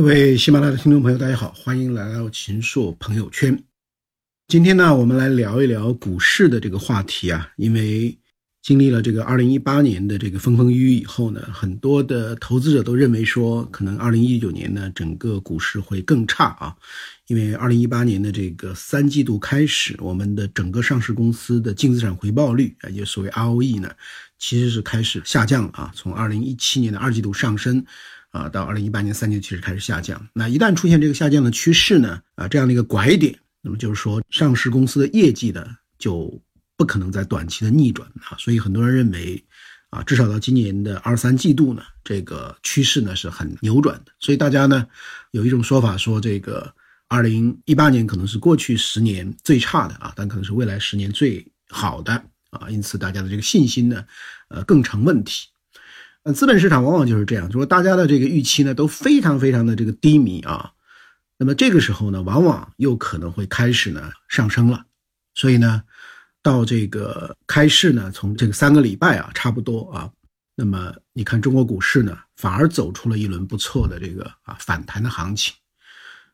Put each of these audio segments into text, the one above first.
各位喜马拉雅的听众朋友，大家好，欢迎来到秦朔朋友圈。今天呢，我们来聊一聊股市的这个话题啊，因为经历了这个二零一八年的这个风风雨雨以后呢，很多的投资者都认为说，可能二零一九年呢，整个股市会更差啊，因为二零一八年的这个三季度开始，我们的整个上市公司的净资产回报率啊，也所谓 ROE 呢，其实是开始下降了啊，从二零一七年的二季度上升。啊，到二零一八年三季其实开始下降。那一旦出现这个下降的趋势呢，啊，这样的一个拐点，那么就是说上市公司的业绩呢就不可能在短期的逆转啊。所以很多人认为，啊，至少到今年的二三季度呢，这个趋势呢是很扭转的。所以大家呢有一种说法说，这个二零一八年可能是过去十年最差的啊，但可能是未来十年最好的啊。因此大家的这个信心呢，呃，更成问题。呃，资本市场往往就是这样，就说大家的这个预期呢都非常非常的这个低迷啊，那么这个时候呢，往往又可能会开始呢上升了，所以呢，到这个开市呢，从这个三个礼拜啊，差不多啊，那么你看中国股市呢，反而走出了一轮不错的这个啊反弹的行情。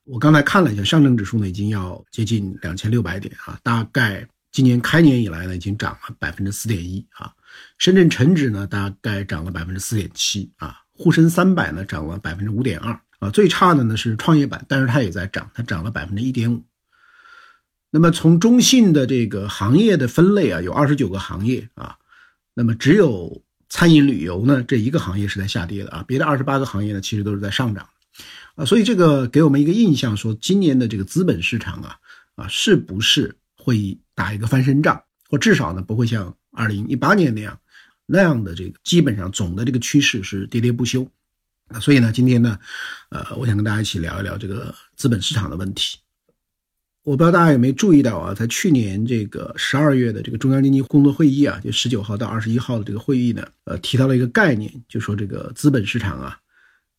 我刚才看了一下，上证指数呢已经要接近两千六百点啊，大概今年开年以来呢，已经涨了百分之四点一啊。深圳成指呢，大概涨了百分之四点七啊，沪深三百呢涨了百分之五点二啊，最差的呢是创业板，但是它也在涨，它涨了百分之一点五。那么从中信的这个行业的分类啊，有二十九个行业啊，那么只有餐饮旅游呢这一个行业是在下跌的啊，别的二十八个行业呢其实都是在上涨啊，所以这个给我们一个印象，说今年的这个资本市场啊啊是不是会打一个翻身仗，或至少呢不会像二零一八年那样。那样的这个基本上总的这个趋势是喋喋不休，啊，所以呢，今天呢，呃，我想跟大家一起聊一聊这个资本市场的问题。我不知道大家有没有注意到啊，在去年这个十二月的这个中央经济工作会议啊，就十九号到二十一号的这个会议呢，呃，提到了一个概念，就说这个资本市场啊，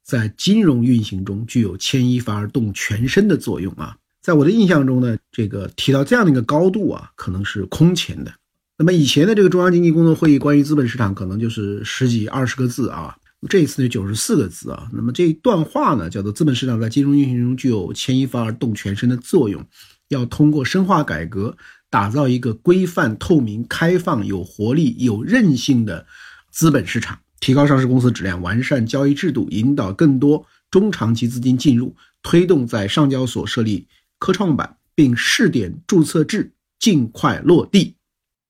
在金融运行中具有牵一发而动全身的作用啊。在我的印象中呢，这个提到这样的一个高度啊，可能是空前的。那么以前的这个中央经济工作会议关于资本市场可能就是十几二十个字啊，这一次呢九十四个字啊。那么这一段话呢叫做资本市场在金融运行中具有牵一发而动全身的作用，要通过深化改革，打造一个规范、透明、开放、有活力、有韧性的资本市场，提高上市公司质量，完善交易制度，引导更多中长期资金进入，推动在上交所设立科创板，并试点注册制尽快落地。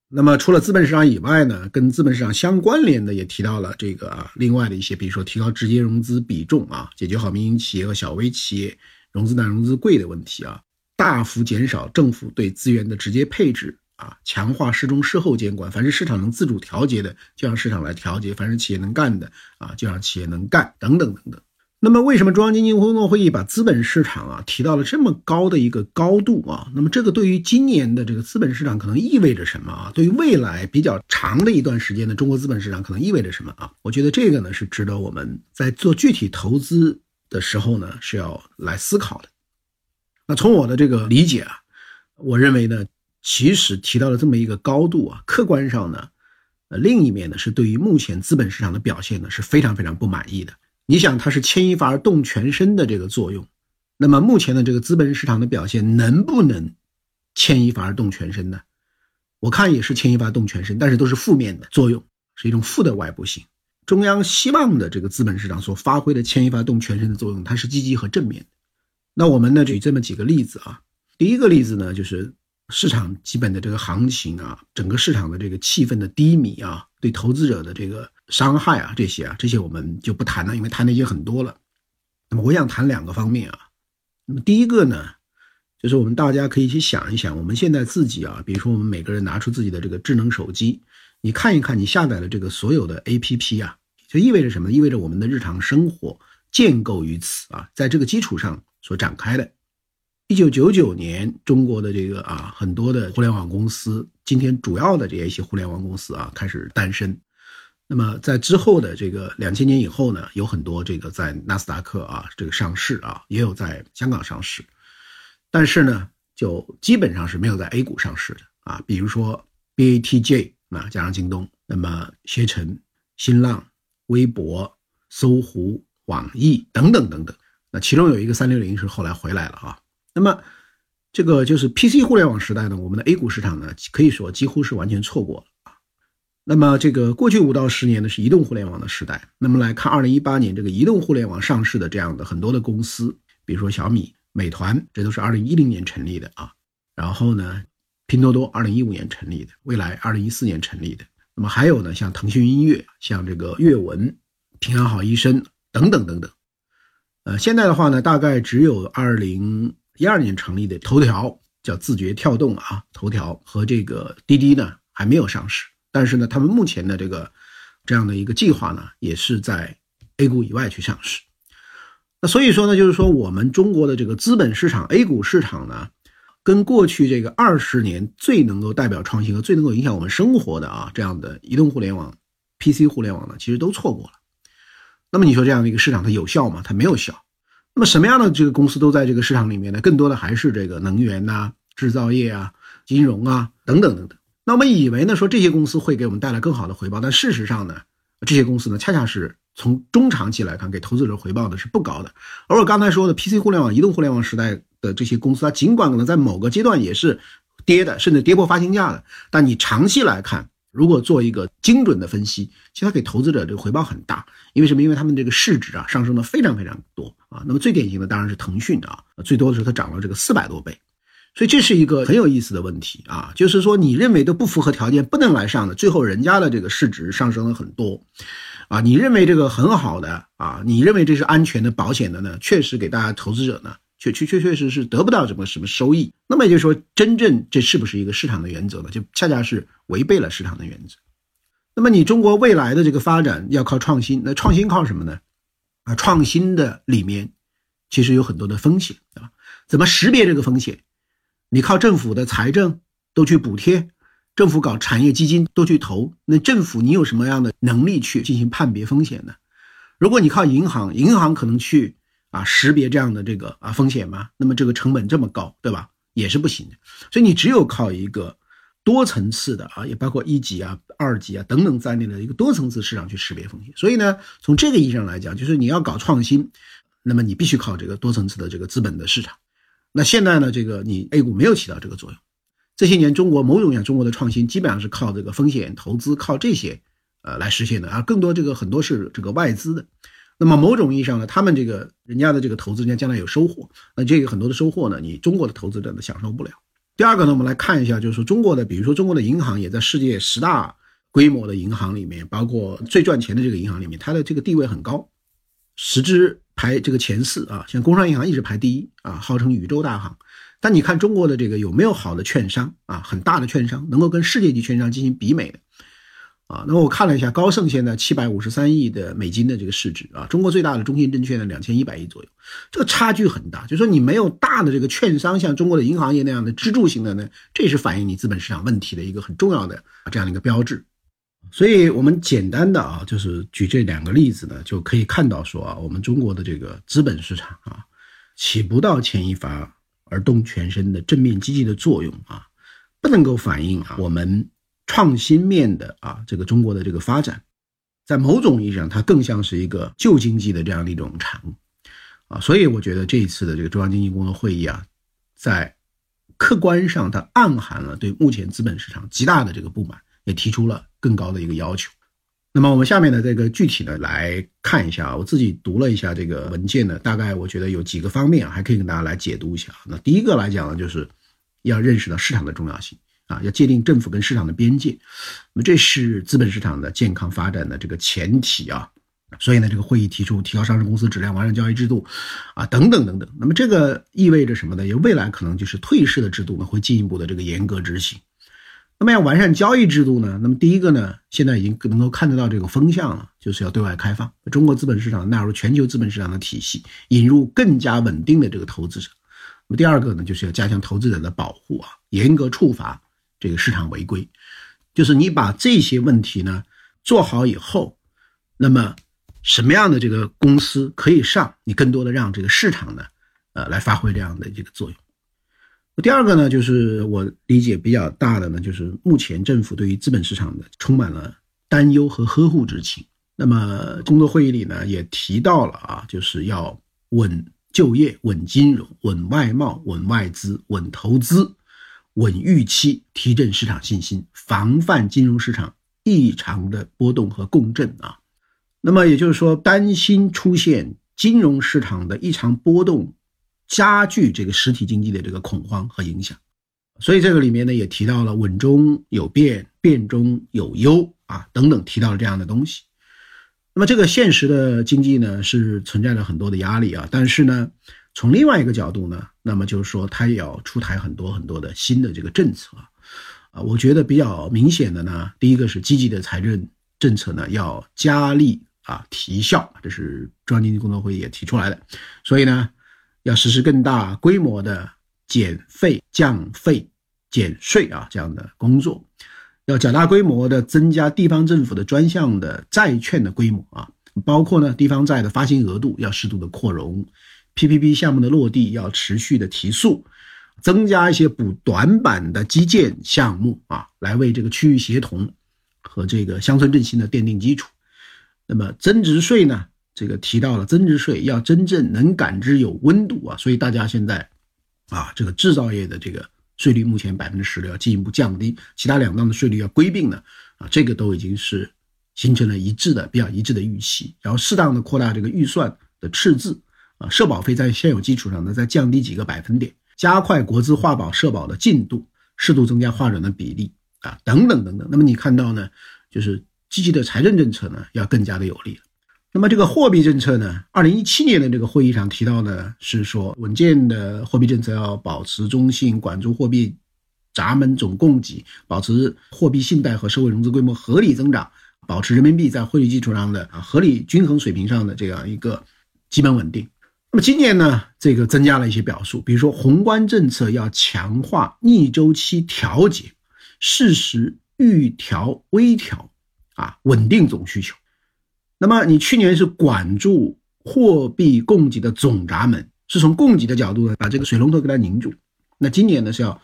那么除了资本市场以外呢，跟资本市场相关联的也提到了这个啊，另外的一些，比如说提高直接融资比重啊，解决好民营企业和小微企业融资难、融资贵的问题啊，大幅减少政府对资源的直接配置啊，强化事中事后监管，凡是市场能自主调节的，就让市场来调节；凡是企业能干的啊，就让企业能干，等等等等。那么，为什么中央经济工作会议把资本市场啊提到了这么高的一个高度啊？那么，这个对于今年的这个资本市场可能意味着什么啊？对于未来比较长的一段时间的中国资本市场可能意味着什么啊？我觉得这个呢是值得我们在做具体投资的时候呢是要来思考的。那从我的这个理解啊，我认为呢，其实提到了这么一个高度啊，客观上呢，呃，另一面呢是对于目前资本市场的表现呢是非常非常不满意的。你想，它是牵一发而动全身的这个作用，那么目前的这个资本市场的表现能不能牵一发而动全身呢？我看也是牵一发动全身，但是都是负面的作用，是一种负的外部性。中央希望的这个资本市场所发挥的牵一发动全身的作用，它是积极和正面的。那我们呢举这么几个例子啊，第一个例子呢就是市场基本的这个行情啊，整个市场的这个气氛的低迷啊，对投资者的这个。伤害啊，这些啊，这些我们就不谈了，因为谈的已经很多了。那么我想谈两个方面啊。那么第一个呢，就是我们大家可以去想一想，我们现在自己啊，比如说我们每个人拿出自己的这个智能手机，你看一看你下载的这个所有的 APP 啊，就意味着什么？意味着我们的日常生活建构于此啊，在这个基础上所展开的。一九九九年，中国的这个啊，很多的互联网公司，今天主要的这些些互联网公司啊，开始诞生。那么在之后的这个两千年以后呢，有很多这个在纳斯达克啊这个上市啊，也有在香港上市，但是呢，就基本上是没有在 A 股上市的啊。比如说 BATJ 啊，加上京东，那么携程、新浪、微博、搜狐、网易等等等等那其中有一个三六零是后来回来了啊。那么这个就是 PC 互联网时代呢，我们的 A 股市场呢可以说几乎是完全错过了啊。那么这个过去五到十年呢是移动互联网的时代。那么来看二零一八年这个移动互联网上市的这样的很多的公司，比如说小米、美团，这都是二零一零年成立的啊。然后呢，拼多多二零一五年成立的，未来二零一四年成立的。那么还有呢，像腾讯音乐、像这个阅文、平安好医生等等等等。呃，现在的话呢，大概只有二零一二年成立的头条叫字节跳动啊，头条和这个滴滴呢还没有上市。但是呢，他们目前的这个这样的一个计划呢，也是在 A 股以外去上市。那所以说呢，就是说我们中国的这个资本市场 A 股市场呢。跟过去这个二十年最能够代表创新和最能够影响我们生活的啊这样的移动互联网、PC 互联网呢，其实都错过了。那么你说这样的一个市场它有效吗？它没有效。那么什么样的这个公司都在这个市场里面呢？更多的还是这个能源呐、制造业啊、金融啊等等等等。那我们以为呢说这些公司会给我们带来更好的回报，但事实上呢，这些公司呢恰恰是从中长期来看给投资者回报的是不高的。而我刚才说的 PC 互联网、移动互联网时代。的这些公司，它尽管可能在某个阶段也是跌的，甚至跌破发行价的，但你长期来看，如果做一个精准的分析，其实它给投资者这个回报很大。因为什么？因为他们这个市值啊上升的非常非常多啊。那么最典型的当然是腾讯啊，最多的时候它涨了这个四百多倍。所以这是一个很有意思的问题啊，就是说你认为都不符合条件不能来上的，最后人家的这个市值上升了很多啊。你认为这个很好的啊，你认为这是安全的保险的呢？确实给大家投资者呢。确确确确实是得不到什么什么收益，那么也就是说，真正这是不是一个市场的原则呢？就恰恰是违背了市场的原则。那么你中国未来的这个发展要靠创新，那创新靠什么呢？啊，创新的里面其实有很多的风险，对吧？怎么识别这个风险？你靠政府的财政都去补贴，政府搞产业基金都去投，那政府你有什么样的能力去进行判别风险呢？如果你靠银行，银行可能去。啊，识别这样的这个啊风险吗？那么这个成本这么高，对吧？也是不行的。所以你只有靠一个多层次的啊，也包括一级啊、二级啊等等在内的一个多层次市场去识别风险。所以呢，从这个意义上来讲，就是你要搞创新，那么你必须靠这个多层次的这个资本的市场。那现在呢，这个你 A 股没有起到这个作用。这些年中国某种意义上中国的创新基本上是靠这个风险投资，靠这些呃来实现的啊，更多这个很多是这个外资的。那么某种意义上呢，他们这个人家的这个投资人家将来有收获，那这个很多的收获呢，你中国的投资者呢享受不了。第二个呢，我们来看一下，就是说中国的，比如说中国的银行也在世界十大规模的银行里面，包括最赚钱的这个银行里面，它的这个地位很高，十只排这个前四啊，像工商银行一直排第一啊，号称宇宙大行。但你看中国的这个有没有好的券商啊，很大的券商能够跟世界级券商进行比美的？啊，那我看了一下，高盛现在七百五十三亿的美金的这个市值啊，中国最大的中信证券呢两千一百亿左右，这个差距很大。就说你没有大的这个券商，像中国的银行业那样的支柱型的呢，这是反映你资本市场问题的一个很重要的这样的一个标志。所以，我们简单的啊，就是举这两个例子呢，就可以看到说啊，我们中国的这个资本市场啊，起不到牵一发而动全身的正面积极的作用啊，不能够反映啊我们。创新面的啊，这个中国的这个发展，在某种意义上，它更像是一个旧经济的这样的一种产物啊，所以我觉得这一次的这个中央经济工作会议啊，在客观上它暗含了对目前资本市场极大的这个不满，也提出了更高的一个要求。那么我们下面的这个具体的来看一下，我自己读了一下这个文件呢，大概我觉得有几个方面啊，还可以跟大家来解读一下。那第一个来讲呢，就是要认识到市场的重要性。啊，要界定政府跟市场的边界，那么这是资本市场的健康发展的这个前提啊。所以呢，这个会议提出提高上市公司质量、完善交易制度，啊，等等等等。那么这个意味着什么呢？也未来可能就是退市的制度呢会进一步的这个严格执行。那么要完善交易制度呢？那么第一个呢，现在已经能够看得到这个风向了，就是要对外开放，中国资本市场纳入全球资本市场的体系，引入更加稳定的这个投资者。那么第二个呢，就是要加强投资者的保护啊，严格处罚。这个市场违规，就是你把这些问题呢做好以后，那么什么样的这个公司可以上？你更多的让这个市场呢，呃，来发挥这样的这个作用。第二个呢，就是我理解比较大的呢，就是目前政府对于资本市场的充满了担忧和呵护之情。那么工作会议里呢也提到了啊，就是要稳就业、稳金融、稳外贸、稳外资、稳投资、稳预期，提振市场信心，防范金融市场异常的波动和共振啊。那么也就是说，担心出现金融市场的异常波动，加剧这个实体经济的这个恐慌和影响。所以这个里面呢，也提到了稳中有变，变中有优啊，等等，提到了这样的东西。那么这个现实的经济呢，是存在着很多的压力啊。但是呢，从另外一个角度呢，那么就是说，它也要出台很多很多的新的这个政策啊。我觉得比较明显的呢，第一个是积极的财政政策呢，要加力啊提效，这是中央经济工作会议也提出来的。所以呢，要实施更大规模的减费、降费、减税啊这样的工作。要较大规模的增加地方政府的专项的债券的规模啊，包括呢地方债的发行额度要适度的扩容，PPP 项目的落地要持续的提速，增加一些补短板的基建项目啊，来为这个区域协同和这个乡村振兴的奠定基础。那么增值税呢，这个提到了增值税要真正能感知有温度啊，所以大家现在啊这个制造业的这个。税率目前百分之十六，要进一步降低，其他两档的税率要归并呢，啊，这个都已经是形成了一致的、比较一致的预期。然后适当的扩大这个预算的赤字，啊，社保费在现有基础上呢再降低几个百分点，加快国资划保社保的进度，适度增加划转的比例，啊，等等等等。那么你看到呢，就是积极的财政政策呢要更加的有力了。那么这个货币政策呢？二零一七年的这个会议上提到呢是说，稳健的货币政策要保持中性，管住货币闸门总供给，保持货币信贷和社会融资规模合理增长，保持人民币在汇率基础上的啊合理均衡水平上的这样一个基本稳定。那么今年呢，这个增加了一些表述，比如说宏观政策要强化逆周期调节，适时预调微调，啊，稳定总需求。那么你去年是管住货币供给的总闸门，是从供给的角度呢，把这个水龙头给它拧住。那今年呢是要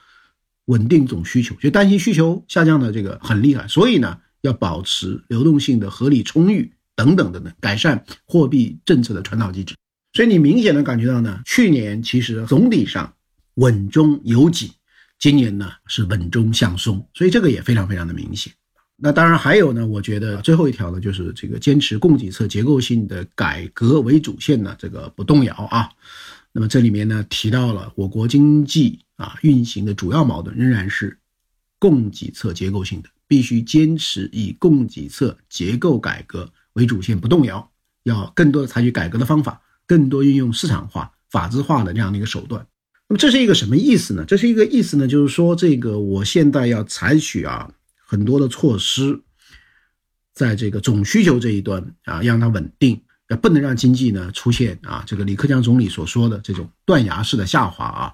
稳定总需求，就担心需求下降的这个很厉害，所以呢要保持流动性的合理充裕等等等等，改善货币政策的传导机制。所以你明显的感觉到呢，去年其实总体上稳中有紧，今年呢是稳中向松，所以这个也非常非常的明显。那当然还有呢，我觉得最后一条呢，就是这个坚持供给侧结构性的改革为主线呢，这个不动摇啊。那么这里面呢提到了我国经济啊运行的主要矛盾仍然是供给侧结构性的，必须坚持以供给侧结构改革为主线不动摇，要更多的采取改革的方法，更多运用市场化、法治化的这样的一个手段。那么这是一个什么意思呢？这是一个意思呢，就是说这个我现在要采取啊。很多的措施，在这个总需求这一端啊，让它稳定，要不能让经济呢出现啊，这个李克强总理所说的这种断崖式的下滑啊。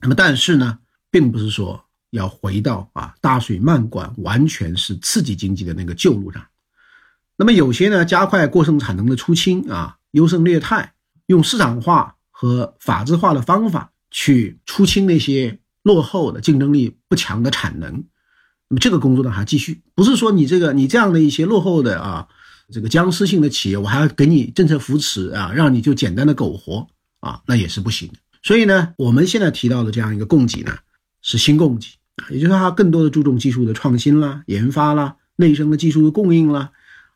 那么，但是呢，并不是说要回到啊大水漫灌，完全是刺激经济的那个旧路上。那么，有些呢，加快过剩产能的出清啊，优胜劣汰，用市场化和法治化的方法去出清那些落后的、竞争力不强的产能。那么这个工作呢还继续，不是说你这个你这样的一些落后的啊，这个僵尸性的企业，我还要给你政策扶持啊，让你就简单的苟活啊，那也是不行的。所以呢，我们现在提到的这样一个供给呢，是新供给，也就是它更多的注重技术的创新啦、研发啦、内生的技术的供应啦，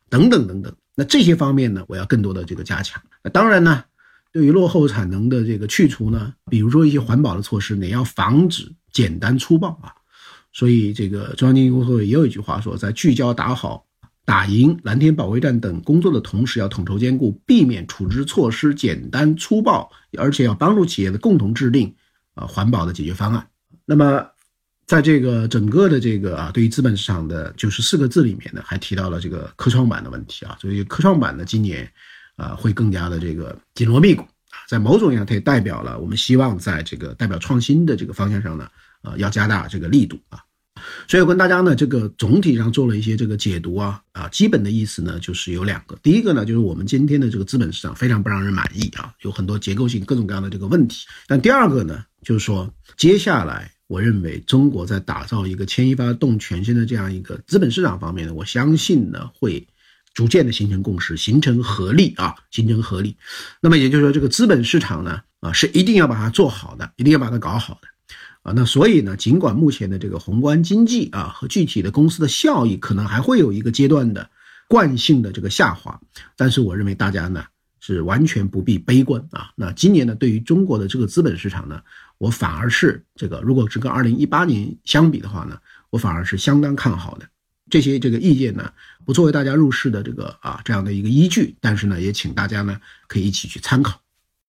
等等等等。那这些方面呢，我要更多的这个加强。那当然呢，对于落后产能的这个去除呢，比如说一些环保的措施，你要防止简单粗暴啊。所以，这个中央经济工作会也有一句话说，在聚焦打好、打赢蓝天保卫战等工作的同时，要统筹兼顾，避免处置措施简单粗暴，而且要帮助企业的共同制定啊环保的解决方案。那么，在这个整个的这个啊，对于资本市场的就是四个字里面呢，还提到了这个科创板的问题啊。所以，科创板呢，今年啊会更加的这个紧锣密鼓啊，在某种意义上，它也代表了我们希望在这个代表创新的这个方向上呢。啊，要加大这个力度啊，所以我跟大家呢，这个总体上做了一些这个解读啊啊，基本的意思呢，就是有两个，第一个呢，就是我们今天的这个资本市场非常不让人满意啊，有很多结构性各种各样的这个问题。但第二个呢，就是说接下来我认为中国在打造一个牵一发动全身的这样一个资本市场方面呢，我相信呢会逐渐的形成共识，形成合力啊，形成合力。那么也就是说，这个资本市场呢，啊，是一定要把它做好的，一定要把它搞好的，啊，那所以呢，尽管目前的这个宏观经济啊和具体的公司的效益可能还会有一个阶段的惯性的这个下滑，但是我认为大家呢是完全不必悲观啊。那今年呢，对于中国的这个资本市场呢，我反而是这个，如果是跟二零一八年相比的话呢，我反而是相当看好的。这些这个意见呢，不作为大家入市的这个啊这样的一个依据，但是呢，也请大家呢可以一起去参考。